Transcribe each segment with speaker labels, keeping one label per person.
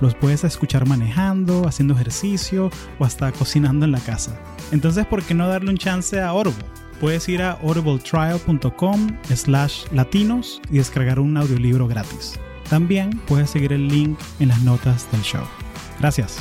Speaker 1: Los puedes escuchar manejando, haciendo ejercicio o hasta cocinando en la casa. Entonces, ¿por qué no darle un chance a Audible? Puedes ir a audibletrial.com slash latinos y descargar un audiolibro gratis. También puedes seguir el link en las notas del show. Gracias.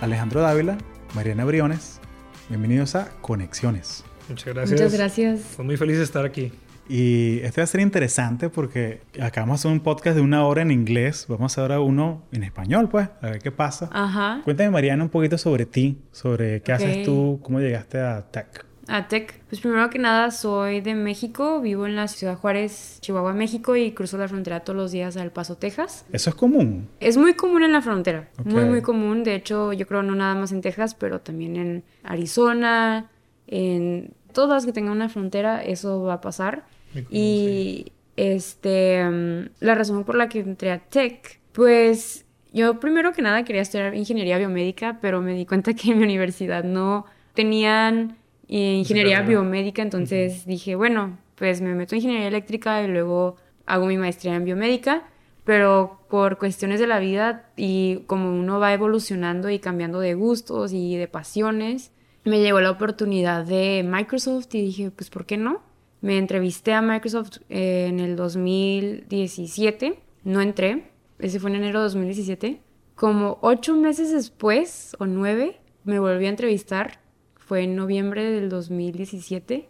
Speaker 1: Alejandro Dávila, Mariana Briones, bienvenidos a Conexiones.
Speaker 2: Muchas gracias.
Speaker 3: Muchas gracias.
Speaker 2: Estoy muy feliz de estar aquí.
Speaker 1: Y este va a ser interesante porque acabamos de hacer un podcast de una hora en inglés. Vamos a hacer ahora uno en español, pues, a ver qué pasa.
Speaker 3: Ajá.
Speaker 1: Cuéntame, Mariana, un poquito sobre ti, sobre qué haces tú, cómo llegaste a Tech.
Speaker 3: A Tech. Pues primero que nada soy de México, vivo en la ciudad Juárez, Chihuahua, México y cruzo la frontera todos los días a El Paso, Texas.
Speaker 1: Eso es común.
Speaker 3: Es muy común en la frontera, muy muy común. De hecho, yo creo no nada más en Texas, pero también en Arizona, en todas que tengan una frontera, eso va a pasar. Y este, mm, la razón por la que entré a Tech, pues yo primero que nada quería estudiar ingeniería biomédica, pero me di cuenta que en mi universidad no tenían eh, ingeniería biomédica, entonces dije, bueno, pues me meto en ingeniería eléctrica y luego hago mi maestría en biomédica, pero por cuestiones de la vida y como uno va evolucionando y cambiando de gustos y de pasiones, me llegó la oportunidad de Microsoft y dije, pues ¿por qué no? Me entrevisté a Microsoft eh, en el 2017, no entré, ese fue en enero de 2017. Como ocho meses después, o nueve, me volví a entrevistar, fue en noviembre del 2017.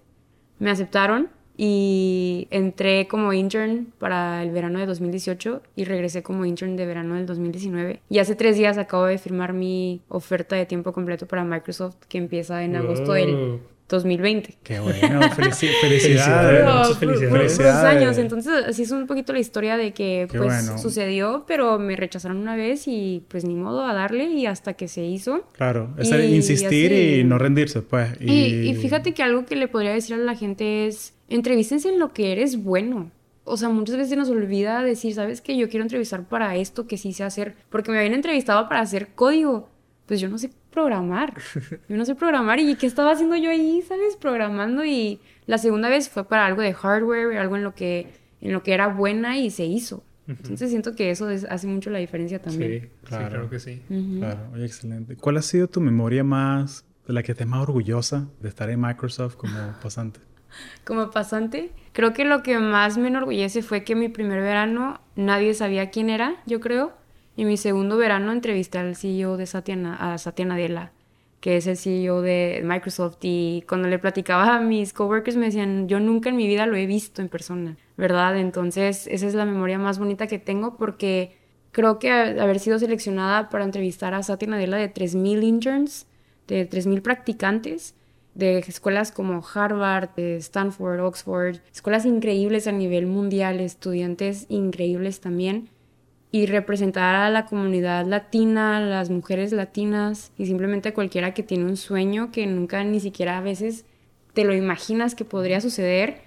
Speaker 3: Me aceptaron y entré como intern para el verano de 2018 y regresé como intern de verano del 2019. Y hace tres días acabo de firmar mi oferta de tiempo completo para Microsoft que empieza en agosto del. 2020.
Speaker 1: Qué bueno, felici-
Speaker 2: Felicidades. muchas felicidades.
Speaker 3: años, entonces así es un poquito la historia de que
Speaker 1: Qué
Speaker 3: pues
Speaker 1: bueno.
Speaker 3: sucedió, pero me rechazaron una vez y pues ni modo a darle y hasta que se hizo.
Speaker 1: Claro, es
Speaker 3: Y
Speaker 1: insistir
Speaker 3: así-
Speaker 1: y no rendirse, pues.
Speaker 3: Y, y fíjate que algo que le podría decir a la gente es, entrevístense en lo que eres bueno. O sea, muchas veces nos olvida decir, ¿sabes qué? Yo quiero entrevistar para esto que sí sé hacer. Porque me habían entrevistado para hacer código. Pues yo no sé programar. Yo no sé programar. ¿Y qué estaba haciendo yo ahí, sabes? Programando. Y la segunda vez fue para algo de hardware, algo en lo que, en lo que era buena y se hizo. Entonces siento que eso es- hace mucho la diferencia
Speaker 2: Sí,
Speaker 3: también.
Speaker 2: sí,
Speaker 1: Claro.
Speaker 2: claro que sí.
Speaker 3: Ujú.
Speaker 1: Claro, oye, excelente. ¿Cuál ha sido tu memoria más, de la que estés más orgullosa de estar en Microsoft como pasante?
Speaker 3: Como pasante, creo que lo que más me enorgullece fue que mi primer verano nadie sabía quién era, yo creo. Y mi segundo verano entrevisté al CEO de Satya, a Satya Nadella, que es el CEO de Microsoft. Y cuando le platicaba a mis coworkers me decían, yo nunca en mi vida lo he visto en persona, ¿verdad? Entonces esa es la memoria más bonita que tengo porque creo que haber sido seleccionada para entrevistar a Satya Nadella de 3.000 interns, de 3.000 practicantes, de escuelas como Harvard, Stanford, Oxford, escuelas increíbles a nivel mundial, estudiantes increíbles también, y representar a la comunidad latina, a las mujeres latinas y simplemente a cualquiera que tiene un sueño que nunca ni siquiera a veces te lo imaginas que podría suceder.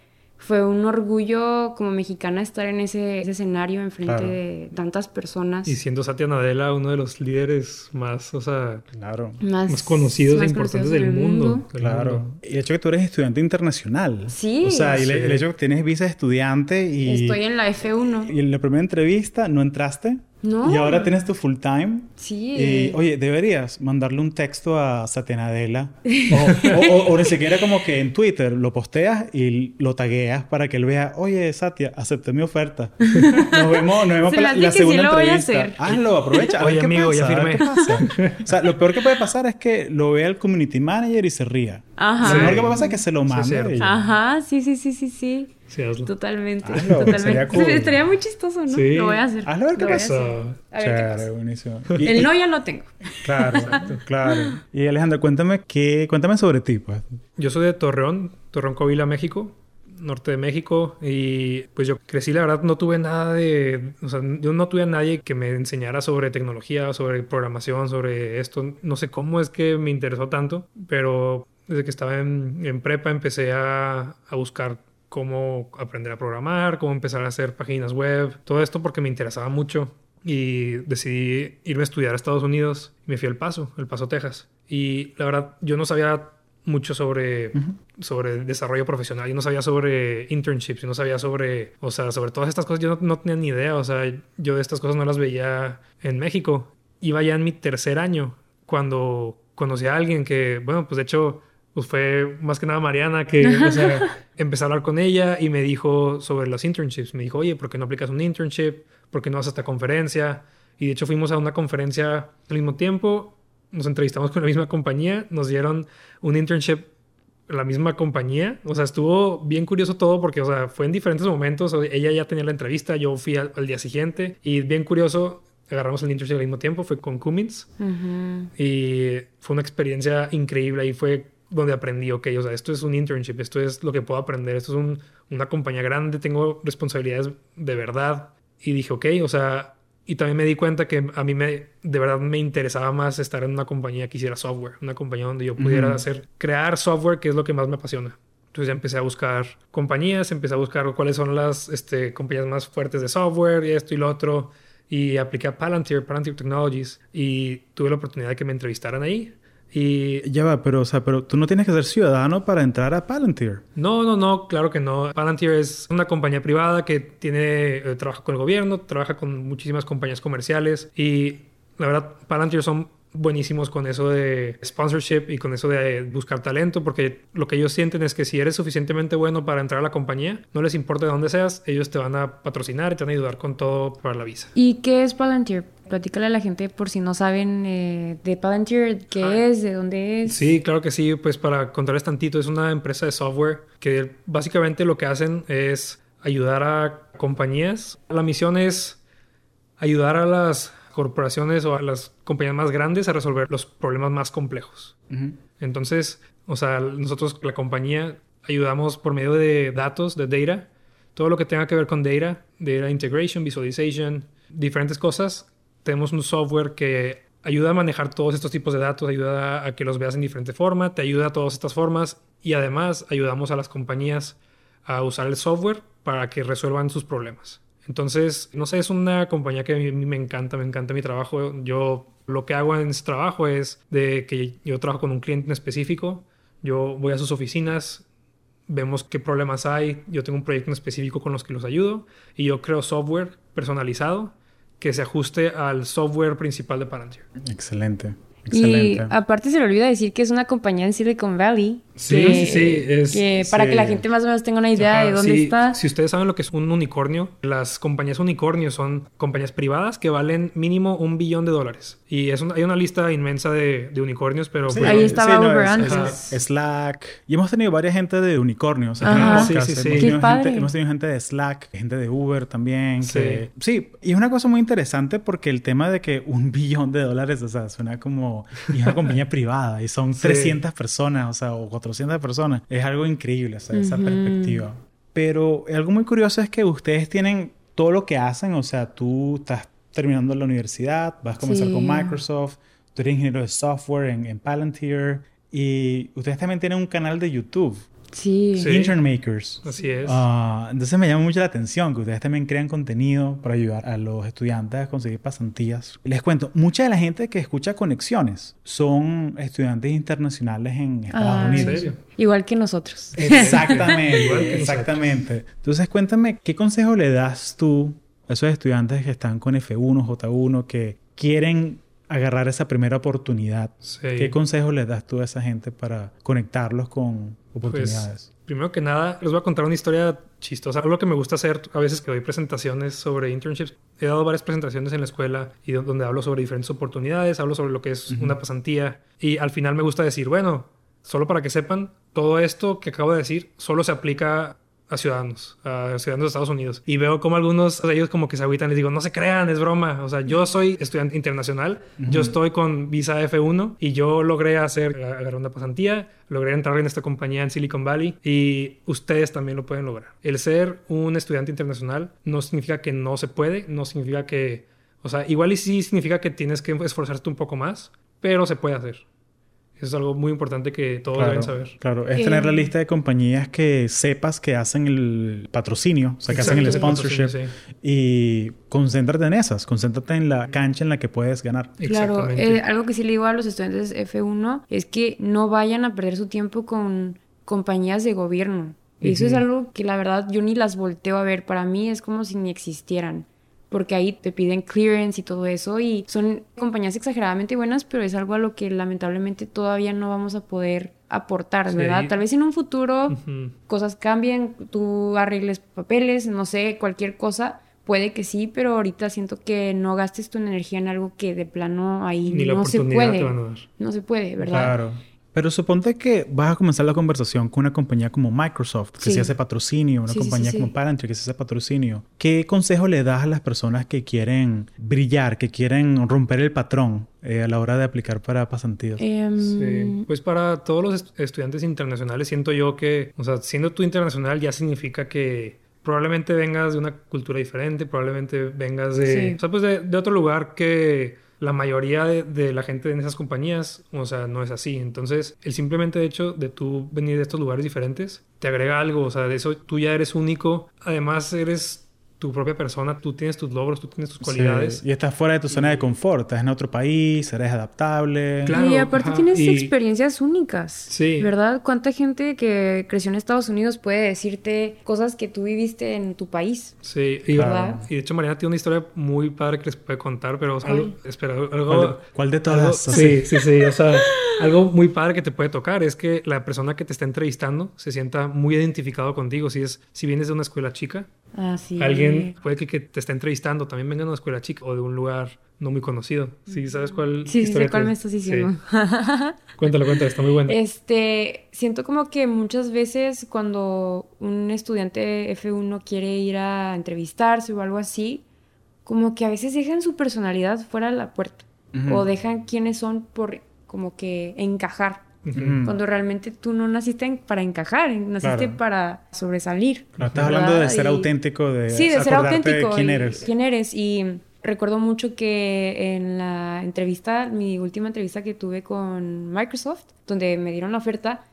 Speaker 3: Fue un orgullo como mexicana estar en ese, ese escenario enfrente
Speaker 1: Claro.
Speaker 3: de tantas personas.
Speaker 2: Y siendo Satya Nadella uno de los líderes más, o sea,
Speaker 1: Claro,
Speaker 3: más,
Speaker 2: más conocidos e importantes
Speaker 3: conocidos
Speaker 2: del mundo. del
Speaker 1: claro.
Speaker 2: mundo.
Speaker 1: Y el hecho que tú eres estudiante internacional.
Speaker 3: Sí.
Speaker 1: O sea, y el hecho que tienes visa de estudiante y,
Speaker 3: Estoy en la F1.
Speaker 1: y en la primera entrevista no entraste.
Speaker 3: No.
Speaker 1: Y ahora tienes tu full time.
Speaker 3: Sí.
Speaker 1: Y, oye, deberías mandarle un texto a Satya Nadella. O, o, o- o ni siquiera como que en Twitter lo posteas y lo tagueas para que él vea, oye, Satya, acepté mi oferta. Nos vemos, nos vemos
Speaker 3: Se
Speaker 1: para la,
Speaker 3: que sí
Speaker 1: segunda
Speaker 3: lo voy a
Speaker 1: entrevista.
Speaker 3: hacer.
Speaker 1: Hazlo, aprovecha.
Speaker 2: Oye, amigo, ya
Speaker 1: pasa, a ver
Speaker 2: firmé.
Speaker 1: O sea, lo peor que puede pasar es que lo vea el community manager y se ría.
Speaker 3: Ajá.
Speaker 1: Lo mejor que pasar es que se lo mande.
Speaker 3: Ajá, sí, sí, sí, sí, sí.
Speaker 2: Sí, hazlo.
Speaker 3: Totalmente.
Speaker 1: Hazlo,
Speaker 3: totalmente.
Speaker 1: sería cool.
Speaker 3: Estaría muy chistoso, ¿no?
Speaker 2: Sí.
Speaker 3: Lo voy a hacer.
Speaker 1: Hazlo a ver qué
Speaker 3: a
Speaker 1: pasa.
Speaker 3: A ver qué
Speaker 1: Chévere,
Speaker 3: pasa.
Speaker 1: buenísimo. Y-
Speaker 3: El no ya lo tengo.
Speaker 1: Claro, claro. Y Alejandra, cuéntame qué, cuéntame sobre ti, pues.
Speaker 2: Yo soy de Torreón, Torreón, Coahuila, México. norte de México y pues yo crecí, la verdad no tuve nada de, o sea, yo no tuve a nadie que me enseñara sobre tecnología, sobre programación, sobre esto, no sé cómo es que me interesó tanto, pero desde que estaba en, prepa empecé a, a buscar cómo aprender a programar, cómo empezar a hacer páginas web, todo esto porque me interesaba mucho y decidí irme a estudiar a Estados Unidos. Me fui al Paso, El Paso, Texas. Y la verdad, yo no sabía mucho sobre, sobre desarrollo profesional. Yo no sabía sobre internships, yo no sabía sobre, o sea, sobre todas estas cosas. Yo no, no, tenía ni idea, o sea, yo de estas cosas no las veía en México. Iba ya en mi tercer año cuando conocí a alguien que, bueno, pues de hecho, pues fue más que nada Mariana que, o sea, empecé a hablar con ella y me dijo sobre los internships. Me dijo, oye, ¿por qué no aplicas un internship? ¿Por qué no vas a esta conferencia? Y de hecho fuimos a una conferencia al mismo tiempo nos entrevistamos con la misma compañía, nos dieron un internship la misma compañía. O sea, estuvo bien curioso todo porque, o sea, fue en diferentes momentos. Ella ya tenía la entrevista, yo fui al, día siguiente y bien curioso, agarramos el internship al mismo tiempo, fue con Cummins y fue una experiencia increíble. Ahí fue donde aprendí, ok, o sea, esto es un internship, esto es lo que puedo aprender, esto es una compañía grande, tengo responsabilidades de verdad. Y dije, ok, o sea, y también me di cuenta que a mí me, de verdad me interesaba más estar en una compañía que hiciera software, una compañía donde yo pudiera hacer, crear software, que es lo que más me apasiona. Entonces ya empecé a buscar compañías, empecé a buscar cuáles son las este, compañías más fuertes de software y esto y lo otro. Y apliqué a Palantir, Palantir Technologies, y tuve la oportunidad de que me entrevistaran ahí. Y
Speaker 1: ya va, pero, o sea, pero tú no tienes que ser ciudadano para entrar a Palantir.
Speaker 2: No, no, no, claro que no. Palantir es una compañía privada que tiene, eh, trabaja con el gobierno, trabaja con muchísimas compañías comerciales y la verdad, Palantir son buenísimos con eso de sponsorship y con eso de buscar talento, porque lo que ellos sienten es que si eres suficientemente bueno para entrar a la compañía, no les importa de dónde seas, ellos te van a patrocinar y te van a ayudar con todo para la visa.
Speaker 3: ¿Y qué es Palantir? Platícale a la gente por si no saben eh, de Palantir, qué ah. es, de dónde es.
Speaker 2: Sí, claro que sí, pues para contarles tantito, es una empresa de software que básicamente lo que hacen es ayudar a compañías. La misión es ayudar a las corporaciones o a las compañías más grandes a resolver los problemas más complejos. Entonces, o sea, nosotros, la compañía, ayudamos por medio de datos, de data, todo lo que tenga que ver con data, data integration, visualization, diferentes cosas. Tenemos un software que ayuda a manejar todos estos tipos de datos, ayuda a que los veas en diferente forma, te ayuda a todas estas formas y además ayudamos a las compañías a usar el software para que resuelvan sus problemas. Entonces, no sé, es una compañía que a mí me encanta, me encanta mi trabajo. Yo lo que hago en ese trabajo es de que yo trabajo con un cliente en específico, yo voy a sus oficinas, vemos qué problemas hay, yo tengo un proyecto en específico con los que los ayudo y yo creo software personalizado que se ajuste al software principal de Palantir.
Speaker 1: Excelente.
Speaker 3: Y aparte se le olvida decir que es una compañía en Silicon Valley.
Speaker 2: Sí, sí,
Speaker 3: sí. para que la gente más o menos tenga una idea de dónde está.
Speaker 2: Si ustedes saben lo que es un unicornio, las compañías unicornio son compañías privadas que valen mínimo un billón de dólares. Y es hay una lista inmensa de, unicornios, pero...
Speaker 3: Pues, ahí estaba Uber antes.
Speaker 1: Slack. Y hemos tenido varias gente de unicornios.
Speaker 3: sí, sí, sí.
Speaker 1: Hemos, tenido gente, hemos tenido gente de Slack, gente de Uber también. sí, y es una cosa muy interesante porque el tema de que un billón de dólares, o sea, suena como... Y es una compañía privada y son 300 personas, o sea, o 400 personas. Es algo increíble, o sea, esa perspectiva. Pero algo muy curioso es que ustedes tienen todo lo que hacen, o sea, tú estás terminando la universidad, vas a comenzar con Microsoft, tú eres ingeniero de software en, en Palantir y ustedes también tienen un canal de YouTube.
Speaker 3: Sí.
Speaker 1: Intern Makers.
Speaker 2: Así es.
Speaker 1: Ah, entonces me llama mucho la atención que ustedes también crean contenido para ayudar a los estudiantes a conseguir pasantías. Les cuento, mucha de la gente que escucha Conexiones son estudiantes internacionales en Estados ah, Unidos.
Speaker 3: Igual que nosotros.
Speaker 1: Exactamente, exactamente. Entonces cuéntame, ¿qué consejo le das tú a esos estudiantes que están con F1, J1, que quieren agarrar esa primera oportunidad? ¿Qué consejo le das tú a esa gente para conectarlos con oportunidades?
Speaker 2: Pues, primero que nada, les voy a contar una historia chistosa. Algo que me gusta hacer a veces que doy presentaciones sobre internships. He dado varias presentaciones en la escuela y donde hablo sobre diferentes oportunidades, hablo sobre lo que es una pasantía y al final me gusta decir, bueno, solo para que sepan, todo esto que acabo de decir solo se aplica a ciudadanos, a ciudadanos de Estados Unidos. Y veo como algunos de ellos como que se agüitan. Les digo, no se crean, es broma. O sea, yo soy estudiante internacional, yo estoy con visa F1 y yo logré hacer, agarrar una pasantía, logré entrar en esta compañía en Silicon Valley y ustedes también lo pueden lograr. El ser un estudiante internacional no significa que no se puede, no significa que, o sea, igual y sí significa que tienes que esforzarte un poco más, pero se puede hacer. Eso es algo muy importante que todos deben saber.
Speaker 1: Claro, es tener la lista de compañías que sepas que hacen el patrocinio, o sea, que hacen el sponsorship. Y concéntrate en esas, concéntrate en la cancha en la que puedes ganar.
Speaker 3: Claro, eh, algo que sí le digo a los estudiantes F1 es que no vayan a perder su tiempo con compañías de gobierno. Eso es algo que la verdad yo ni las volteo a ver. Para mí es como si ni existieran porque ahí te piden clearance y todo eso y son compañías exageradamente buenas, pero es algo a lo que lamentablemente todavía no vamos a poder aportar, ¿verdad? Tal vez en un futuro cosas cambien, tú arregles papeles, no sé, cualquier cosa. Puede que sí, pero ahorita siento que no gastes tu energía en algo que de plano ahí no se puede. No se puede, ¿verdad? Claro.
Speaker 1: Pero suponte que vas a comenzar la conversación con una compañía como Microsoft, que se hace patrocinio, una compañía como Palantir, que se hace patrocinio. ¿Qué consejo le das a las personas que quieren brillar, que quieren romper el patrón eh, a la hora de aplicar para pasantías?
Speaker 3: Em,
Speaker 2: sí, pues para todos los estudiantes internacionales siento yo que, o sea, siendo tú internacional ya significa que probablemente vengas de una cultura diferente, probablemente vengas de, o sea, pues de otro lugar que la mayoría de, la gente en esas compañías, o sea, no es así. Entonces, el simplemente hecho de tú venir de estos lugares diferentes te agrega algo, o sea, de eso tú ya eres único. Además, eres tu propia persona, tú tienes tus logros, tú tienes tus cualidades.
Speaker 1: Y estás fuera de tu zona de confort, estás en otro país, eres adaptable.
Speaker 3: Claro, y aparte tienes experiencias únicas. Sí. ¿Verdad? ¿Cuánta gente que creció en Estados Unidos puede decirte cosas que tú viviste en tu país?
Speaker 2: Sí, y, ¿verdad? y de hecho Mariana tiene una historia muy padre que les puede contar, pero algo, espera, algo...
Speaker 1: ¿Cuál de, todas?
Speaker 2: sí, sí, sí, o sea, algo muy padre que te puede tocar es que la persona que te está entrevistando se sienta muy identificado contigo, si es si vienes de una escuela chica
Speaker 3: Ah, sí.
Speaker 2: Alguien puede que, te esté entrevistando también venga de una escuela chica o de un lugar no muy conocido. ¿Sí sabes cuál
Speaker 3: Sí, sé cuál me estás diciendo.
Speaker 2: cuéntalo, cuéntalo, está muy bueno.
Speaker 3: Este, siento como que muchas veces cuando un estudiante F1 quiere ir a entrevistarse o algo así, como que a veces dejan su personalidad fuera de la puerta o dejan quiénes son por como que encajar. Cuando realmente tú no naciste para encajar, naciste para sobresalir.
Speaker 1: No, estás hablando de ser auténtico, de,
Speaker 3: sí, de ser auténtico. quién eres. quién eres. Y recuerdo mucho que en la entrevista, mi última entrevista que tuve con Microsoft, donde me dieron la oferta,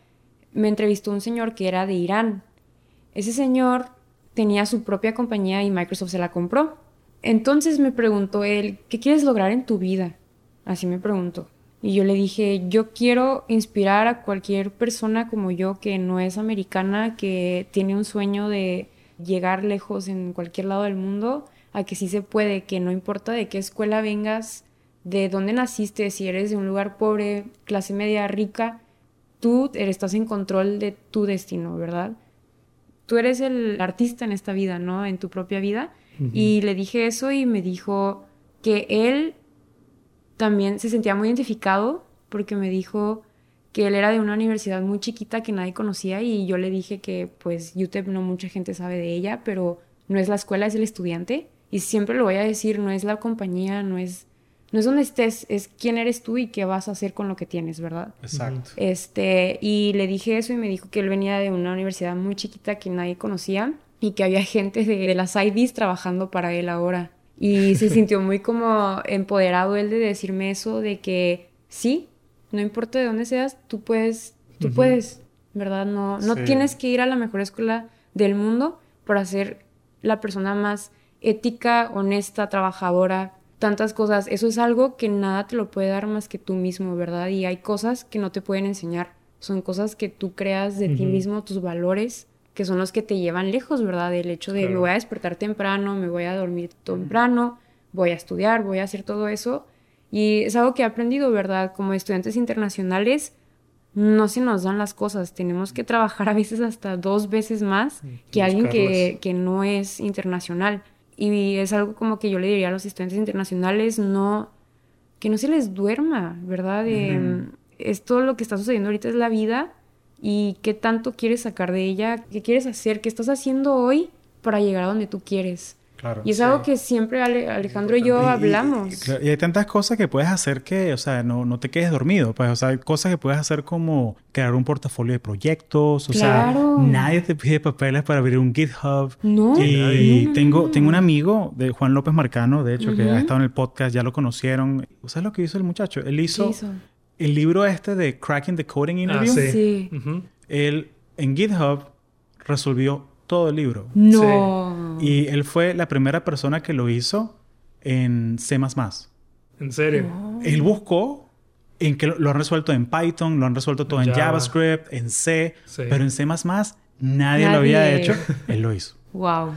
Speaker 3: me entrevistó un señor que era de Irán. Ese señor tenía su propia compañía y Microsoft se la compró. Entonces me preguntó él, ¿qué quieres lograr en tu vida? Así me preguntó. Y yo le dije, yo quiero inspirar a cualquier persona como yo que no es americana, que tiene un sueño de llegar lejos en cualquier lado del mundo, a que sí se puede, que no importa de qué escuela vengas, de dónde naciste, si eres de un lugar pobre, clase media, rica, tú estás en control de tu destino, ¿verdad? Tú eres el artista en esta vida, ¿no? En tu propia vida. Y le dije eso y me dijo que él también se sentía muy identificado porque me dijo que él era de una universidad muy chiquita que nadie conocía y yo le dije que pues UTEP no mucha gente sabe de ella, pero no es la escuela, es el estudiante y siempre lo voy a decir, no es la compañía, no es no es donde estés, es quién eres tú y qué vas a hacer con lo que tienes, ¿verdad?
Speaker 1: Exacto.
Speaker 3: Este, y le dije eso y me dijo que él venía de una universidad muy chiquita que nadie conocía y que había gente de, de las IDs trabajando para él ahora. Y se sintió muy como empoderado él de decirme eso, de que sí, no importa de dónde seas, tú puedes, tú puedes, ¿verdad? No, no tienes que ir a la mejor escuela del mundo para ser la persona más ética, honesta, trabajadora, tantas cosas. Eso es algo que nada te lo puede dar más que tú mismo, ¿verdad? Y hay cosas que no te pueden enseñar. Son cosas que tú creas de ti mismo, tus valores, que son los que te llevan lejos, ¿verdad? El hecho de me voy a despertar temprano, me voy a dormir temprano, voy a estudiar, voy a hacer todo eso. Y es algo que he aprendido, ¿verdad? Como estudiantes internacionales, no se nos dan las cosas. Tenemos que trabajar a veces hasta dos veces más que alguien que, que, no es internacional. Y es algo como que yo le diría a los estudiantes internacionales, no, que no se les duerma, ¿verdad? Es todo lo que está sucediendo ahorita es la vida y qué tanto quieres sacar de ella, qué quieres hacer, qué estás haciendo hoy para llegar a donde tú quieres.
Speaker 1: Claro.
Speaker 3: Y es algo que siempre Ale- Alejandro y yo
Speaker 1: Y- y-
Speaker 3: hablamos.
Speaker 1: Y, claro, y hay tantas cosas que puedes hacer que, o sea, no, no te quedes dormido. Pues, o sea, hay cosas que puedes hacer como crear un portafolio de proyectos. O
Speaker 3: Claro.
Speaker 1: sea, nadie te pide papeles para abrir un GitHub.
Speaker 3: No.
Speaker 1: Y
Speaker 3: No, no,
Speaker 1: tengo,
Speaker 3: no.
Speaker 1: tengo un amigo de Juan López Marcano, de hecho, que
Speaker 3: Ujú.
Speaker 1: ha estado en el podcast, ya lo conocieron. ¿Sabes lo que hizo el muchacho? Él
Speaker 3: ¿Qué
Speaker 1: hizo,
Speaker 3: hizo?
Speaker 1: El libro este de Cracking the Coding
Speaker 2: Ah,
Speaker 1: Interview.
Speaker 2: sí.
Speaker 1: Él en GitHub resolvió todo el libro.
Speaker 3: No.
Speaker 1: Y él fue la primera persona que lo hizo en C++.
Speaker 2: En serio.
Speaker 1: Él buscó en que lo, lo han resuelto en Python, lo han resuelto todo en
Speaker 2: Java.
Speaker 1: JavaScript, en C,
Speaker 2: Sí.
Speaker 1: pero en C++ nadie, lo había
Speaker 3: Nadie.
Speaker 1: hecho. Él lo hizo.
Speaker 3: Wow.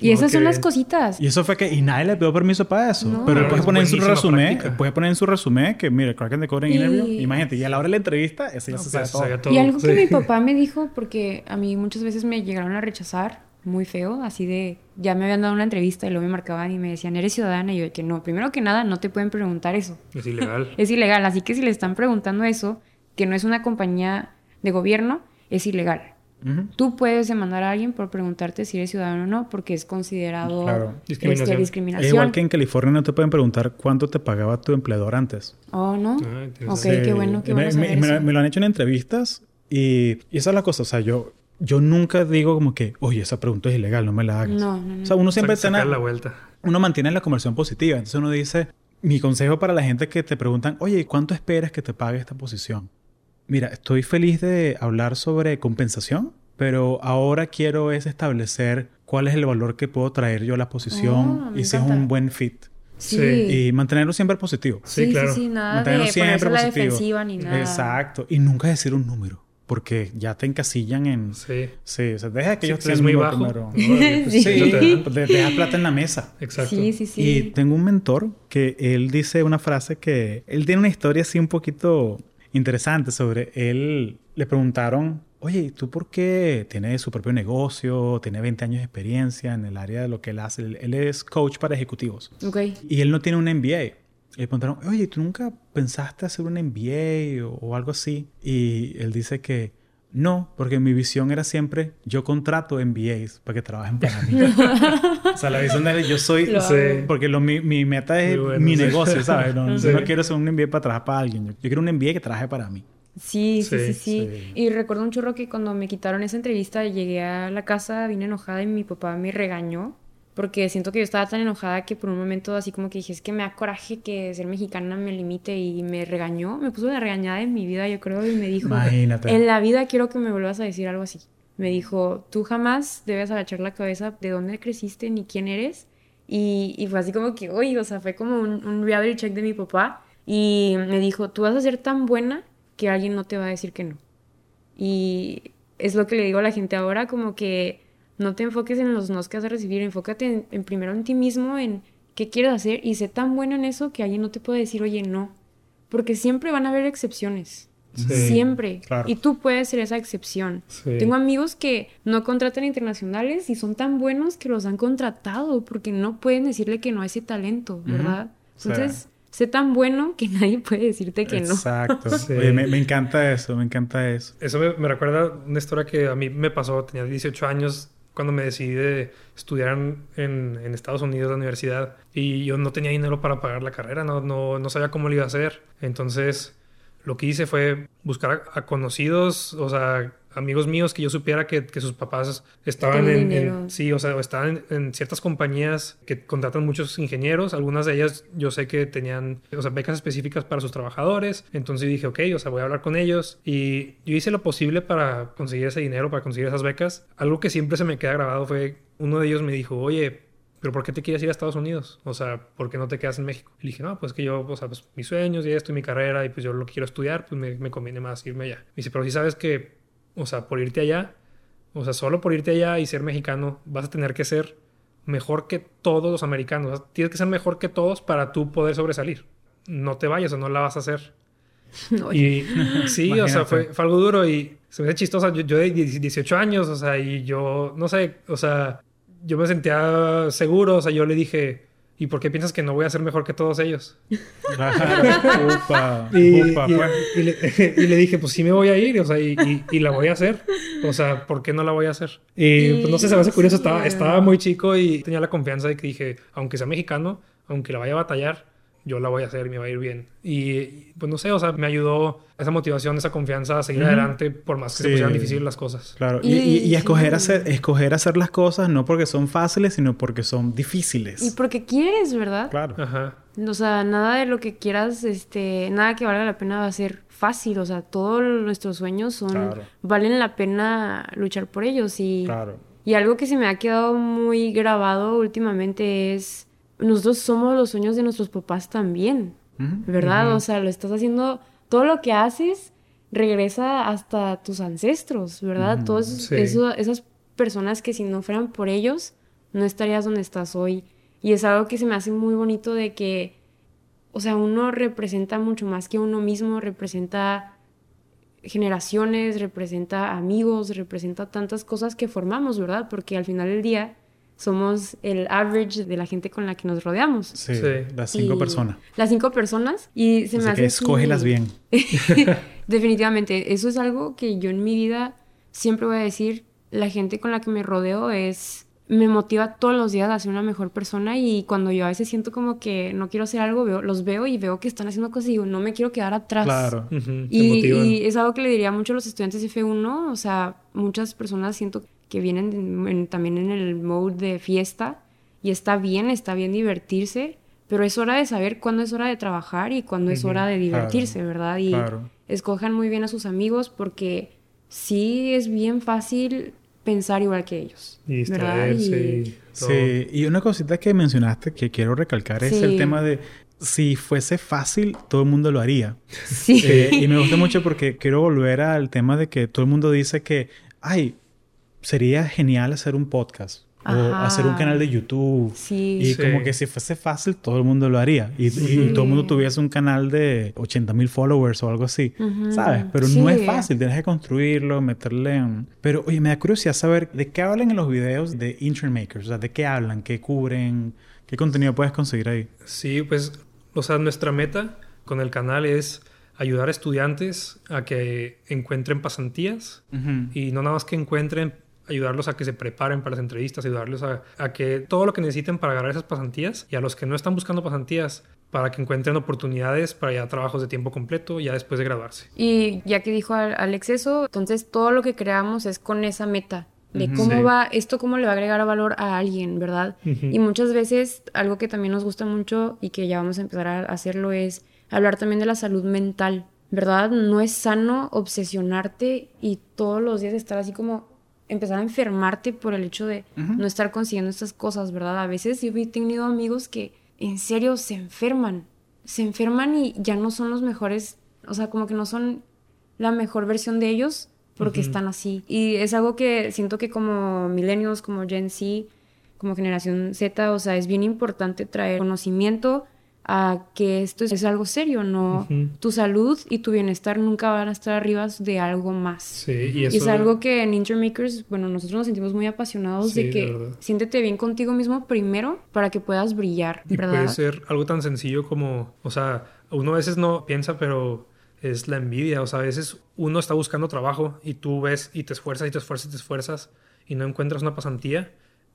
Speaker 3: Y esas son las cositas.
Speaker 1: Y eso fue que y nadie le pidió permiso para eso.
Speaker 3: No.
Speaker 1: Pero él puede poner en su resumen, puede poner en su resumen que mire, Kraken the Coding
Speaker 3: Y-
Speaker 1: Interview. Imagínate, y a la hora de la entrevista, ese ya
Speaker 2: No,
Speaker 1: se
Speaker 2: pues,
Speaker 1: sabe todo.
Speaker 3: Y algo que mi papá me dijo, porque a mí muchas veces me llegaron a rechazar muy feo, así de, ya me habían dado una entrevista y luego me marcaban y me decían, ¿eres ciudadana? Y yo de que no, primero que nada, no te pueden preguntar eso.
Speaker 2: Es ilegal.
Speaker 3: Es ilegal, así que si le están preguntando eso, que no es una compañía de gobierno, es ilegal.
Speaker 1: Ujú.
Speaker 3: Tú puedes demandar a alguien por preguntarte si eres ciudadano o no, porque es considerado
Speaker 1: Claro.
Speaker 3: este,
Speaker 2: Discriminación.
Speaker 3: discriminación.
Speaker 1: Es igual que en California no te pueden preguntar cuánto te pagaba tu empleador antes.
Speaker 3: Oh, ¿no?
Speaker 2: Ah,
Speaker 3: ok,
Speaker 2: interesante.
Speaker 3: qué bueno, qué bueno
Speaker 1: me-
Speaker 3: saber
Speaker 1: me-
Speaker 3: eso.
Speaker 1: me lo han hecho en entrevistas y, y esa es la cosa. O sea, yo, yo nunca digo como que, oye, esa pregunta es ilegal, no me la hagas.
Speaker 3: No, no, no.
Speaker 1: O sea, uno siempre
Speaker 2: Sa-
Speaker 1: está en
Speaker 2: sacar
Speaker 1: la-
Speaker 2: la vuelta.
Speaker 1: uno mantiene la conversión positiva. Entonces uno dice, mi consejo para la gente que te preguntan, oye, ¿y ¿cuánto esperas que te pague esta posición? Mira, estoy feliz de hablar sobre compensación, pero ahora quiero es establecer cuál es el valor que puedo traer yo a la posición
Speaker 3: Oh,
Speaker 1: y si es
Speaker 3: encanta.
Speaker 1: un buen fit.
Speaker 3: Sí.
Speaker 2: Sí.
Speaker 1: Y mantenerlo siempre positivo.
Speaker 2: Sí,
Speaker 3: Sí,
Speaker 2: claro.
Speaker 3: sí, sí, nada de
Speaker 1: Mantenerlo
Speaker 3: ponerse
Speaker 1: siempre
Speaker 3: a la
Speaker 1: positivo.
Speaker 3: defensiva ni nada.
Speaker 1: Exacto. Y nunca decir un número, porque ya te encasillan en...
Speaker 2: Sí.
Speaker 1: Sí, o sea, deja que
Speaker 2: Si-
Speaker 1: ellos
Speaker 2: si
Speaker 1: te
Speaker 2: es
Speaker 1: den
Speaker 2: muy bajo. pues,
Speaker 3: Sí.
Speaker 2: Te
Speaker 1: de- dejas plata en la mesa.
Speaker 2: Exacto.
Speaker 3: Sí, sí, sí.
Speaker 1: Y tengo un mentor que él dice una frase que él tiene una historia así un poquito interesante sobre él. Le preguntaron, oye, ¿y ¿tú por qué tienes su propio negocio? Tiene 20 años de experiencia en el área de lo que él hace. Él, es coach para ejecutivos.
Speaker 3: Ok.
Speaker 1: Y él no tiene un MBA. Y le preguntaron, oye, ¿tú nunca pensaste hacer un MBA o, o algo así? Y él dice que no, porque mi visión era siempre, yo contrato MBAs para que trabajen para mí. o sea, la visión de él, yo soy...
Speaker 3: Lo
Speaker 2: Sí.
Speaker 3: amo.
Speaker 1: Porque lo, mi, mi meta es
Speaker 2: bueno,
Speaker 1: mi
Speaker 2: sí.
Speaker 1: negocio, ¿sabes? No,
Speaker 2: Sí.
Speaker 1: Yo no quiero hacer un MBA para trabajar para alguien. Yo, yo quiero un MBA que trabaje para mí.
Speaker 3: Sí, sí,
Speaker 2: Sí,
Speaker 3: sí, sí,
Speaker 1: sí.
Speaker 3: Y recuerdo un chorro que cuando me quitaron esa entrevista llegué a la casa, vine enojada y mi papá me regañó. Porque siento que yo estaba tan enojada que por un momento así como que dije, es que me da coraje que ser mexicana me limite y me regañó. Me puso una regañada en mi vida, yo creo, y me dijo,
Speaker 1: Imagínate.
Speaker 3: en la vida quiero que me vuelvas a decir algo así. Me dijo, tú jamás debes agachar la cabeza de dónde creciste ni quién eres. Y, y fue así como que, uy, o sea, fue como un, un reality check de mi papá. Y me dijo, tú vas a ser tan buena que alguien no te va a decir que no. Y es lo que le digo a la gente ahora, como que no te enfoques en los nos que vas a recibir, enfócate en, en primero en ti mismo, en qué quieres hacer y sé tan bueno en eso que alguien no te puede decir, oye, no. Porque siempre van a haber excepciones.
Speaker 2: Sí.
Speaker 3: Siempre.
Speaker 1: claro.
Speaker 3: Y tú puedes ser esa excepción.
Speaker 2: Sí.
Speaker 3: Tengo amigos que no contratan internacionales y son tan buenos que los han contratado porque no pueden decirle que no a ese talento, ¿verdad?
Speaker 1: Sí.
Speaker 3: Entonces, sé tan bueno que nadie puede decirte que no.
Speaker 1: Exacto. Oye, me, me encanta eso, me encanta eso.
Speaker 2: Eso me, me recuerda una historia que a mí me pasó, tenía 18 años cuando me decidí de estudiar en, en- Estados Unidos, la universidad, y yo no tenía dinero para pagar la carrera, no, no, no sabía cómo lo iba a hacer. Entonces, lo que hice fue buscar a conocidos, o sea, amigos míos que yo supiera que, que sus papás estaban en, sí, o sea, estaban en, en ciertas compañías que contratan muchos ingenieros, algunas de ellas yo sé que tenían, o sea, becas específicas para sus trabajadores, entonces dije, ok, o sea, voy a hablar con ellos y yo hice lo posible para conseguir ese dinero, para conseguir esas becas. Algo que siempre se me queda grabado fue, uno de ellos me dijo, oye, ¿pero por qué te quieres ir a Estados Unidos? O sea, ¿por qué no te quedas en México? Y dije, no, pues que yo, o sea, pues mis sueños y esto y mi carrera y pues yo lo quiero estudiar, pues me, me conviene más irme allá. Me dice, pero si sabes que, o sea, por irte allá, o sea, solo por irte allá y ser mexicano, vas a tener que ser mejor que todos los americanos. O sea, tienes que ser mejor que todos para tú poder sobresalir. No te vayas o no la vas a hacer. Y sí, o sea, fue, fue algo duro y se me hace chistoso. Yo, yo de 10 18 años, o sea, y yo, no sé, o sea, yo me sentía seguro, o sea, yo le dije, ¿Y por qué piensas que no voy a ser mejor que todos ellos?
Speaker 1: upa,
Speaker 2: Y,
Speaker 1: upa,
Speaker 2: y-
Speaker 1: pues.
Speaker 2: y le, y le dije, pues sí me voy a ir, o sea, y, y- y la voy a hacer. O sea, ¿por qué no la voy a hacer? Y pues no sé, se me hace curioso, estaba muy chico y tenía la confianza de que dije, aunque sea mexicano, aunque la vaya a batallar, yo la voy a hacer y me va a ir bien. Y, y, pues no sé, o sea, me ayudó esa motivación, esa confianza a seguir adelante por más que se pusieran difíciles las cosas.
Speaker 1: Claro, y, y- y
Speaker 3: Y-
Speaker 1: escoger,
Speaker 3: sí.
Speaker 1: hacer, escoger hacer las cosas no porque son fáciles, sino porque son
Speaker 3: Y
Speaker 1: difíciles.
Speaker 3: porque quieres, ¿verdad?
Speaker 1: Claro.
Speaker 2: Ajá.
Speaker 3: O sea, nada de lo que quieras, este, nada que valga la pena va a ser fácil. O sea, todos nuestros sueños son,
Speaker 1: Claro.
Speaker 3: valen la pena luchar por ellos. Y,
Speaker 1: Claro.
Speaker 3: y algo que se me ha quedado muy grabado últimamente es, nosotros somos los sueños de nuestros papás también. ¿verdad? O sea, lo estás haciendo, todo lo que haces regresa hasta tus ancestros, ¿verdad?
Speaker 2: Sí.
Speaker 3: eso- esas personas que si no fueran por ellos, no estarías donde estás hoy. Y es algo que se me hace muy bonito de que, o sea, uno representa mucho más que uno mismo, representa generaciones, representa amigos, representa tantas cosas que formamos, ¿verdad? Porque al final del día somos el average de la gente con la que nos rodeamos.
Speaker 1: Sí,
Speaker 2: Sí.
Speaker 1: las cinco
Speaker 3: Y-
Speaker 1: personas.
Speaker 3: Las cinco personas. Y se me
Speaker 1: Así
Speaker 3: hace
Speaker 1: que
Speaker 3: así-
Speaker 1: escógelas bien.
Speaker 3: Definitivamente, eso es algo que yo en mi vida siempre voy a decir, la gente con la que me rodeo es me motiva todos los días a ser una mejor persona y cuando yo a veces siento como que no quiero hacer algo, veo, los veo y veo que están haciendo cosas y digo, no me quiero quedar atrás.
Speaker 1: Claro.
Speaker 3: Y, y es algo que le diría mucho a los estudiantes de F1, o sea, muchas personas siento que vienen en- en- también en el mode de fiesta y está bien, está bien divertirse, pero es hora de saber cuándo es hora de trabajar y cuándo es hora de divertirse, ¿verdad? Y
Speaker 1: Claro.
Speaker 3: escojan muy bien a sus amigos porque sí es bien fácil pensar igual que ellos.
Speaker 2: Y distraerse
Speaker 3: Y-.
Speaker 1: Sí, y una cosita que mencionaste que quiero recalcar es el tema de si fuese fácil, todo el mundo lo haría.
Speaker 3: Sí.
Speaker 1: Eh, y me gusta mucho porque quiero volver al tema de que todo el mundo dice que, ay, sería genial hacer un podcast o
Speaker 3: Ajá.
Speaker 1: hacer un canal de YouTube.
Speaker 3: Sí.
Speaker 1: Y
Speaker 2: Sí.
Speaker 1: como que si fuese fácil, todo el mundo lo haría. Y, y
Speaker 3: Sí.
Speaker 1: todo el mundo tuviese un canal de 80 mil followers o algo así.
Speaker 3: Ujú.
Speaker 1: ¿Sabes? Pero no es fácil. Tienes que construirlo, meterle en... Pero, oye, me da curiosidad saber de qué hablan en los videos de Intern Makers. O sea, de qué hablan, qué cubren, qué contenido puedes conseguir ahí.
Speaker 2: Sí, pues, o sea, nuestra meta con el canal es ayudar a estudiantes a que encuentren pasantías y no nada más que encuentren, ayudarlos a que se preparen para las entrevistas, ayudarlos a, a que todo lo que necesiten para agarrar esas pasantías y a los que no están buscando pasantías para que encuentren oportunidades para ya trabajos de tiempo completo ya después de graduarse.
Speaker 3: Y ya que dijo Al- Alex eso, entonces todo lo que creamos es con esa meta. De cómo
Speaker 2: Sí.
Speaker 3: va, esto cómo le va a agregar valor a alguien, ¿verdad?
Speaker 2: Ujú.
Speaker 3: Y muchas veces algo que también nos gusta mucho y que ya vamos a empezar a hacerlo es hablar también de la salud mental, ¿verdad? No es sano obsesionarte y todos los días estar así como empezar a enfermarte por el hecho de no estar consiguiendo estas cosas, ¿verdad? A veces yo he tenido amigos que en serio se enferman, se enferman y ya no son los mejores, o sea, como que no son la mejor versión de ellos porque están así. Y es algo que siento que como millennials, como Gen Z, como generación Z, o sea, es bien importante traer conocimiento a que esto es, algo serio, no tu salud y tu bienestar nunca van a estar arriba de algo más.
Speaker 2: Sí, y
Speaker 3: Y es algo que en Intermakers, bueno, nosotros nos sentimos muy apasionados
Speaker 2: Sí,
Speaker 3: de
Speaker 2: de
Speaker 3: que
Speaker 2: verdad.
Speaker 3: siéntete bien contigo mismo primero para que puedas brillar,
Speaker 2: Y
Speaker 3: ¿verdad?
Speaker 2: puede ser algo tan sencillo como, o sea, uno a veces no piensa, pero es la envidia. O sea, a veces uno está buscando trabajo y tú ves y te esfuerzas y te esfuerzas y te esfuerzas y no encuentras una pasantía,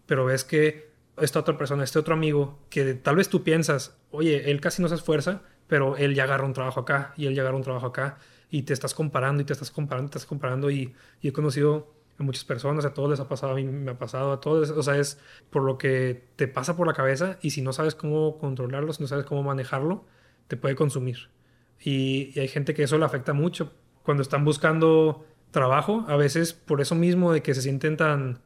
Speaker 2: pero ves que esta otra persona, este otro amigo, que tal vez tú piensas, oye, él casi no se esfuerza, pero él ya agarra un trabajo acá y él ya agarra un trabajo acá y te estás comparando y te estás comparando y te estás comparando y, he conocido a muchas personas, a todos les ha pasado, a mí me ha pasado, a todos, o sea, es por lo que te pasa por la cabeza y si no sabes cómo controlarlo, si no sabes cómo manejarlo, te puede consumir. Y, y hay gente que eso le afecta mucho. Cuando están buscando trabajo, a veces por eso mismo de que se sienten tan...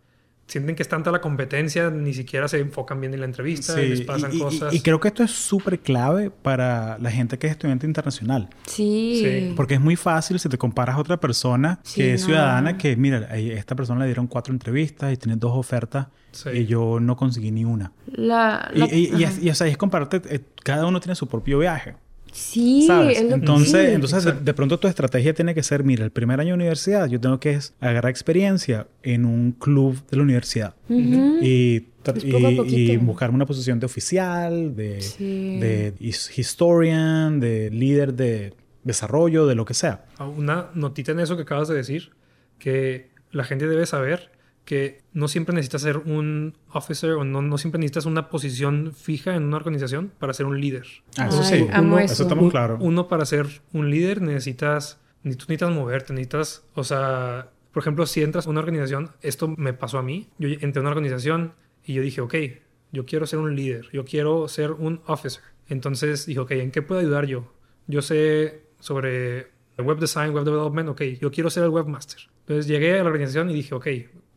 Speaker 2: Sienten que es tanta la competencia, ni siquiera se enfocan bien en la entrevista, y les pasan
Speaker 1: y, y-
Speaker 2: cosas.
Speaker 1: y creo que esto es súper clave para la gente que es estudiante internacional.
Speaker 3: Sí.
Speaker 2: Sí.
Speaker 1: Porque es muy fácil si te comparas a otra persona
Speaker 3: Sí,
Speaker 1: que es
Speaker 3: no.
Speaker 1: ciudadana, que mira, a esta persona le dieron cuatro entrevistas y tiene dos ofertas
Speaker 2: Sí.
Speaker 1: y yo no conseguí ni una.
Speaker 3: La,
Speaker 1: Y,
Speaker 3: la-
Speaker 1: y, y,
Speaker 3: ajá.
Speaker 1: es- y, o sea, es compararte, eh, cada uno tiene su propio viaje.
Speaker 3: Sí,
Speaker 1: ¿Sabes?
Speaker 3: es lo que-
Speaker 1: Entonces,
Speaker 3: sí.
Speaker 1: entonces de, pronto tu estrategia tiene que ser, mira, el primer año de universidad yo tengo que es agarrar experiencia en un club de la universidad. Y
Speaker 3: Pues
Speaker 1: y, y
Speaker 3: poquito.
Speaker 1: buscar una posición de oficial, de,
Speaker 3: Sí.
Speaker 1: de his- historian, de líder de desarrollo, de lo que sea.
Speaker 2: Ah, Una notita en eso que acabas de decir, que la gente debe saber que no siempre necesitas ser un officer o no, no siempre necesitas una posición fija en una organización para ser un líder.
Speaker 1: Ah, eso sí.
Speaker 2: Uno-
Speaker 3: eso.
Speaker 1: Estamos claros.
Speaker 2: Uno para ser un líder necesitas, ni- tú necesitas moverte, necesitas, o sea, por ejemplo, si entras a una organización, esto me pasó a mí, yo entré a una organización y yo dije, ok, yo quiero ser un líder, yo quiero ser un officer. Entonces dije, ok, ¿en qué puedo ayudar yo? Yo sé sobre web design, web development, ok, yo quiero ser el webmaster. Entonces llegué a la organización y dije, ok,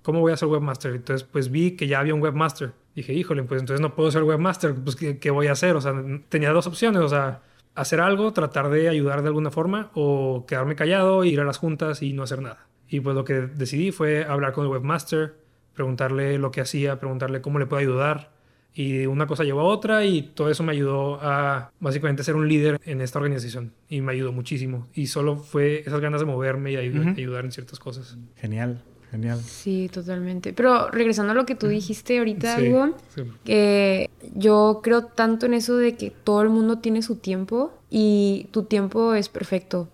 Speaker 2: ¿cómo voy a ser webmaster? Entonces pues vi que ya había un webmaster. Dije, híjole, pues entonces no puedo ser webmaster, pues ¿qué, qué voy a hacer? O sea, tenía dos opciones, o sea, hacer algo, tratar de ayudar de alguna forma o quedarme callado, ir a las juntas y no hacer nada. Y pues lo que decidí fue hablar con el webmaster, preguntarle lo que hacía, preguntarle cómo le puedo ayudar. Y una cosa llevó a otra y todo eso me ayudó a básicamente ser un líder en esta organización. Y me ayudó muchísimo. Y solo fue esas ganas de moverme y ayu-
Speaker 1: Ujú.
Speaker 2: ayudar en ciertas cosas.
Speaker 1: Genial, genial.
Speaker 3: Sí, totalmente. Pero regresando a lo que tú dijiste ahorita,
Speaker 2: Sí,
Speaker 3: Hugo,
Speaker 2: sí.
Speaker 3: que yo creo tanto en eso de que todo el mundo tiene su tiempo y tu tiempo es perfecto.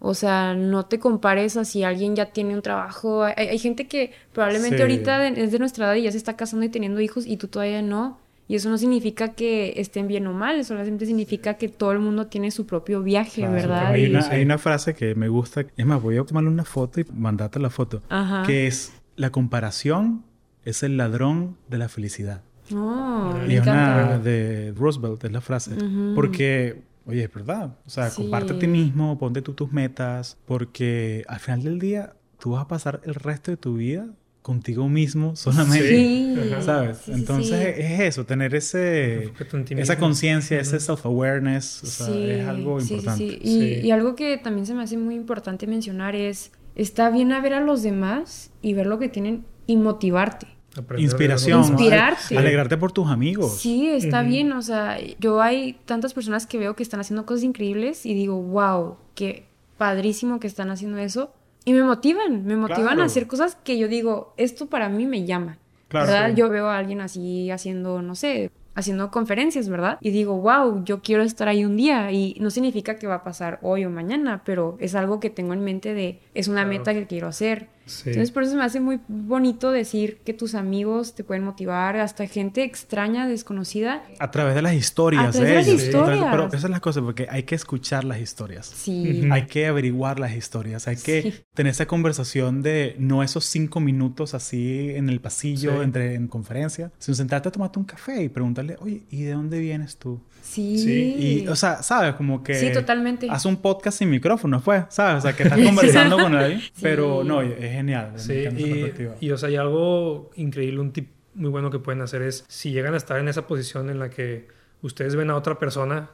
Speaker 3: O sea, no te compares a si alguien ya tiene un trabajo. Hay, hay gente que probablemente
Speaker 1: Sí.
Speaker 3: ahorita es de nuestra edad y ya se está casando y teniendo hijos y tú todavía no. Y eso no significa que estén bien o mal, solamente significa que todo el mundo tiene su propio viaje,
Speaker 1: Claro.
Speaker 3: ¿verdad?
Speaker 1: Hay
Speaker 3: Y-
Speaker 1: una,
Speaker 2: Sí.
Speaker 1: hay una frase que me gusta. Es más, voy a tomarle una foto y mandarte la foto.
Speaker 3: Ajá.
Speaker 1: Que es, la comparación es el ladrón de la felicidad.
Speaker 3: No,
Speaker 2: Y
Speaker 1: es una de Roosevelt, es la frase.
Speaker 3: Ujú.
Speaker 1: Porque, oye, es verdad. O sea,
Speaker 3: Sí.
Speaker 1: comparte a ti mismo, ponte tú tus metas, porque al final del día tú vas a pasar el resto de tu vida contigo mismo solamente.
Speaker 3: Sí.
Speaker 1: ¿Sabes?
Speaker 3: Sí, sí,
Speaker 1: Entonces
Speaker 3: sí.
Speaker 1: es eso, tener ese, esa conciencia, ese self-awareness, o sea,
Speaker 3: Sí,
Speaker 1: es algo
Speaker 3: sí, sí,
Speaker 1: importante.
Speaker 3: sí. Y,
Speaker 2: Sí.
Speaker 3: y algo que también se me hace muy importante mencionar es, está bien a ver a los demás y ver lo que tienen y motivarte.
Speaker 2: Aprender de
Speaker 1: Inspiración.
Speaker 3: Inspirarte.
Speaker 1: Ale- Alegrarte por tus amigos.
Speaker 3: Sí, está
Speaker 2: Ujú.
Speaker 3: bien, o sea, yo hay tantas personas que veo que están haciendo cosas increíbles y digo, wow, qué padrísimo que están haciendo eso. Y me motivan, me motivan
Speaker 1: Claro.
Speaker 3: a hacer cosas que yo digo, esto para mí me llama.
Speaker 1: Claro,
Speaker 3: ¿Verdad?
Speaker 1: sí.
Speaker 3: Yo veo a alguien así haciendo, no sé, haciendo conferencias, ¿verdad? Y digo, wow, yo quiero estar ahí un día. Y no significa que va a pasar hoy o mañana, pero es algo que tengo en mente de, es una
Speaker 2: Claro.
Speaker 3: meta que quiero hacer.
Speaker 2: Sí.
Speaker 3: Entonces, por eso me hace muy bonito decir que tus amigos te pueden motivar, hasta gente extraña, desconocida.
Speaker 1: A través de las historias
Speaker 3: A través
Speaker 1: de
Speaker 3: las
Speaker 1: ellos.
Speaker 3: historias.
Speaker 1: Pero esa es la cosa, porque hay que escuchar las historias.
Speaker 3: Sí.
Speaker 2: Ujú.
Speaker 1: Hay que averiguar las historias, hay que
Speaker 3: Sí.
Speaker 1: tener esa conversación de no esos cinco minutos así en el pasillo,
Speaker 2: Sí.
Speaker 1: entre en conferencia, sino sentarte a tomarte un café y preguntarle, oye, ¿y de dónde vienes tú?
Speaker 3: Sí.
Speaker 2: Sí,
Speaker 1: Y, o sea, ¿sabes? Como que...
Speaker 3: Sí, totalmente.
Speaker 1: Haz un podcast sin micrófono, pues, ¿sabes? O sea, que estás conversando con alguien, pero no, es genial.
Speaker 2: Sí, y, y, o sea, y algo increíble, un tip muy bueno que pueden hacer es si llegan a estar en esa posición en la que ustedes ven a otra persona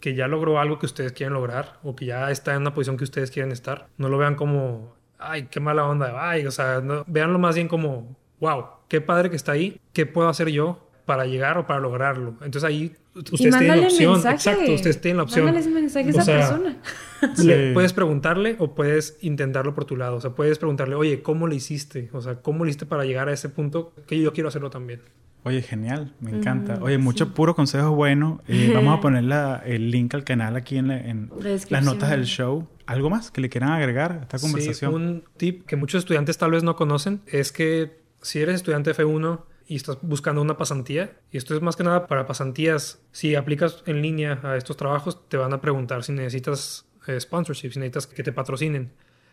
Speaker 2: que ya logró algo que ustedes quieren lograr o que ya está en una posición que ustedes quieren estar, no lo vean como, ay, qué mala onda, ay, o sea, no, véanlo más bien como, wow, qué padre que está ahí, qué puedo hacer yo para llegar o para lograrlo. Entonces ahí
Speaker 3: y
Speaker 2: ustedes tienen la opción,
Speaker 3: mensaje.
Speaker 2: exacto, ustedes tienen la opción.
Speaker 3: Mándale ese mensaje a
Speaker 2: O
Speaker 3: esa
Speaker 2: sea,
Speaker 3: persona.
Speaker 2: Le-
Speaker 1: Sí.
Speaker 2: puedes preguntarle o puedes intentarlo por tu lado. O sea, puedes preguntarle, oye, ¿cómo le hiciste? O sea, ¿cómo le hiciste para llegar a ese punto que yo quiero hacerlo también?
Speaker 1: Oye, genial, me encanta. Oye, muchos puros consejos buenos. Eh, vamos a poner la- el link al canal aquí en, la- en
Speaker 3: La
Speaker 1: las notas del show. ¿Algo más que le quieran agregar a esta conversación?
Speaker 2: Sí, un tip que muchos estudiantes tal vez no conocen es que si eres estudiante F1 y estás buscando una pasantía, y esto es más que nada para pasantías, si aplicas en línea a estos trabajos, te van a preguntar si necesitas eh, sponsorship, si necesitas que te patrocinen.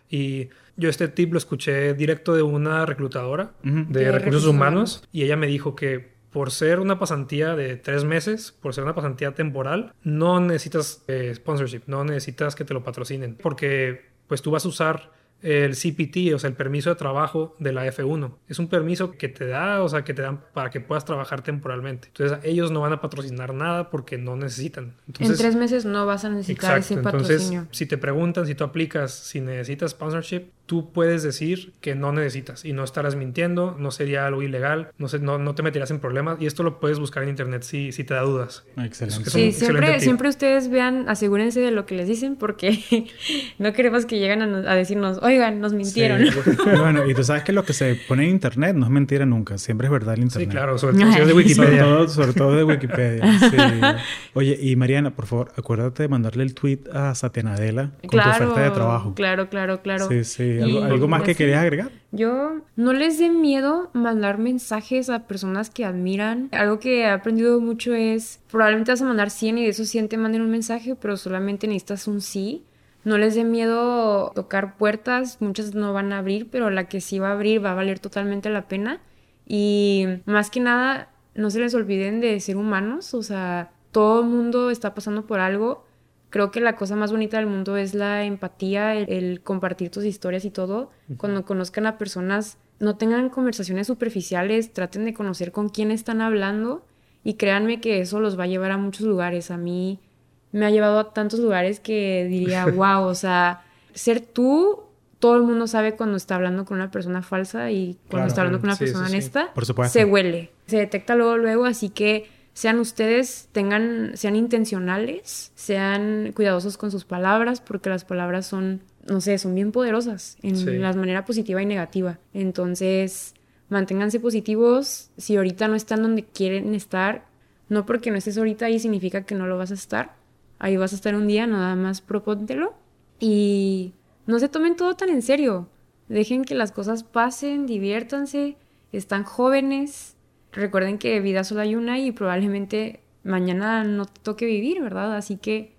Speaker 2: Y yo este tip lo escuché directo de una reclutadora de
Speaker 3: De
Speaker 2: recursos
Speaker 3: recursos
Speaker 2: humanos y ella me dijo que por ser una pasantía de tres meses, por ser una pasantía temporal, no necesitas eh, sponsorship, no necesitas que te lo patrocinen, porque pues tú vas a usar el CPT, o sea, el permiso de trabajo de la F1. Es un permiso que te da, o sea, que te dan para que puedas trabajar temporalmente. Entonces, ellos no van a patrocinar nada porque no necesitan. Entonces,
Speaker 3: en tres meses no vas a necesitar
Speaker 2: Exacto,
Speaker 3: ese
Speaker 2: entonces
Speaker 3: patrocinio.
Speaker 2: si te preguntan si tú aplicas, si necesitas sponsorship, tú puedes decir que no necesitas y no estarás mintiendo, no sería algo ilegal, no, sé, no, no te meterás en problemas y esto lo puedes buscar en internet si, si te da dudas.
Speaker 1: Excelente.
Speaker 3: Sí,
Speaker 2: excelente
Speaker 3: siempre,
Speaker 2: tip.
Speaker 3: siempre ustedes vean, asegúrense de lo que les dicen porque no queremos que lleguen a, a decirnos, oigan, nos mintieron.
Speaker 1: Sí. bueno, y tú sabes que lo que se pone en internet no es mentira nunca, siempre es verdad el
Speaker 2: Sí,
Speaker 1: internet.
Speaker 2: claro, sobre todo de
Speaker 1: Sobre
Speaker 2: Wikipedia.
Speaker 1: todo, sobre todo de Wikipedia. sí. Oye, y Mariana, por favor, acuérdate de mandarle el tweet a Satya Nadella con tu oferta de trabajo.
Speaker 3: Claro, claro, claro.
Speaker 1: Sí, sí.
Speaker 3: Y,
Speaker 1: ¿Algo, algo más que querías agregar?
Speaker 3: Yo no les dé miedo mandar mensajes a personas que admiran. Algo que he aprendido mucho es, probablemente vas a mandar 100 y de esos 100 te manden un mensaje, pero solamente necesitas un sí. No les dé miedo tocar puertas, muchas no van a abrir, pero la que sí va a abrir va a valer totalmente la pena. Y más que nada, no se les olviden de ser humanos, o sea, todo el mundo está pasando por algo. Creo que la cosa más bonita del mundo es la empatía, el, el compartir tus historias y todo. Cuando conozcan a personas, no tengan conversaciones superficiales, traten de conocer con quién están hablando y créanme que eso los va a llevar a muchos lugares. A mí me ha llevado a tantos lugares que diría, wow, o sea, ser tú, todo el mundo sabe cuando está hablando con una persona falsa y cuando
Speaker 1: Claro,
Speaker 3: está hablando con una
Speaker 2: sí,
Speaker 3: persona
Speaker 2: sí.
Speaker 3: honesta,
Speaker 1: Por
Speaker 3: se huele, se detecta luego, luego, así que sean ustedes, tengan, sean intencionales, sean cuidadosos con sus palabras, porque las palabras son, no sé, son bien poderosas en
Speaker 2: Sí.
Speaker 3: la manera positiva y negativa. Entonces, manténganse positivos. Si ahorita no están donde quieren estar, no porque no estés ahorita ahí significa que no lo vas a estar. Ahí vas a estar un día, nada más propóntelo. Y no se tomen todo tan en serio. Dejen que las cosas pasen, diviértanse, están jóvenes. Recuerden que vida solo hay una y probablemente mañana no te toque vivir, ¿verdad? Así que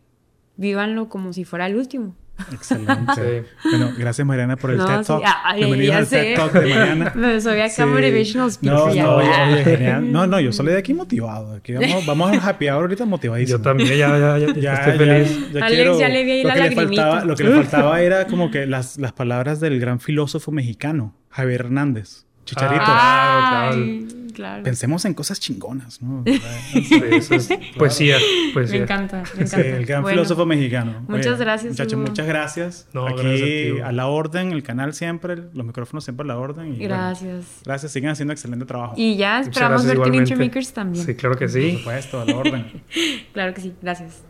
Speaker 3: vívanlo como si fuera el último.
Speaker 1: Excelente. Bueno, gracias Mariana por el
Speaker 3: No,
Speaker 1: TED
Speaker 3: sí,
Speaker 1: Talk.
Speaker 3: ay,
Speaker 1: Bienvenido
Speaker 3: ya
Speaker 1: al
Speaker 3: sé.
Speaker 1: TED Talk de Mariana.
Speaker 3: Me subí acá
Speaker 1: Sí.
Speaker 3: motivational speaker
Speaker 1: No,
Speaker 3: ya.
Speaker 1: no, oye, genial. No, no, yo salí de aquí motivado. Aquí vamos, vamos al happy hour ahorita motivadísimo.
Speaker 2: Yo también, ya, ya, ya,
Speaker 1: Ya,
Speaker 2: estoy
Speaker 1: ya,
Speaker 2: feliz.
Speaker 1: ya
Speaker 3: Alex,
Speaker 1: quiero-
Speaker 3: ya le vi ahí
Speaker 1: lo
Speaker 3: la
Speaker 1: que le
Speaker 3: lagrimita.
Speaker 1: faltaba, Lo que le faltaba era como que las, las palabras del gran filósofo mexicano, Javier Hernández. Chicharito.
Speaker 2: Ah,
Speaker 3: Ay, claro.
Speaker 1: Pensemos en cosas chingonas, ¿no?
Speaker 2: Sí, eso es poesía,
Speaker 3: Me encanta, me
Speaker 1: Sí,
Speaker 3: encanta.
Speaker 1: el gran
Speaker 3: Bueno,
Speaker 1: filósofo mexicano.
Speaker 3: muchas gracias,
Speaker 1: Muchachos,
Speaker 3: Hugo.
Speaker 1: muchas gracias.
Speaker 2: No,
Speaker 1: Aquí
Speaker 2: gracias a
Speaker 1: a la orden, el canal siempre, los micrófonos siempre a la orden. y bueno,
Speaker 3: Gracias.
Speaker 1: gracias, sigan haciendo excelente trabajo.
Speaker 3: Y ya esperamos verte en. Intermakers también.
Speaker 2: Sí, claro que
Speaker 1: Por
Speaker 2: sí.
Speaker 1: supuesto, a la orden.
Speaker 3: Claro que sí, gracias.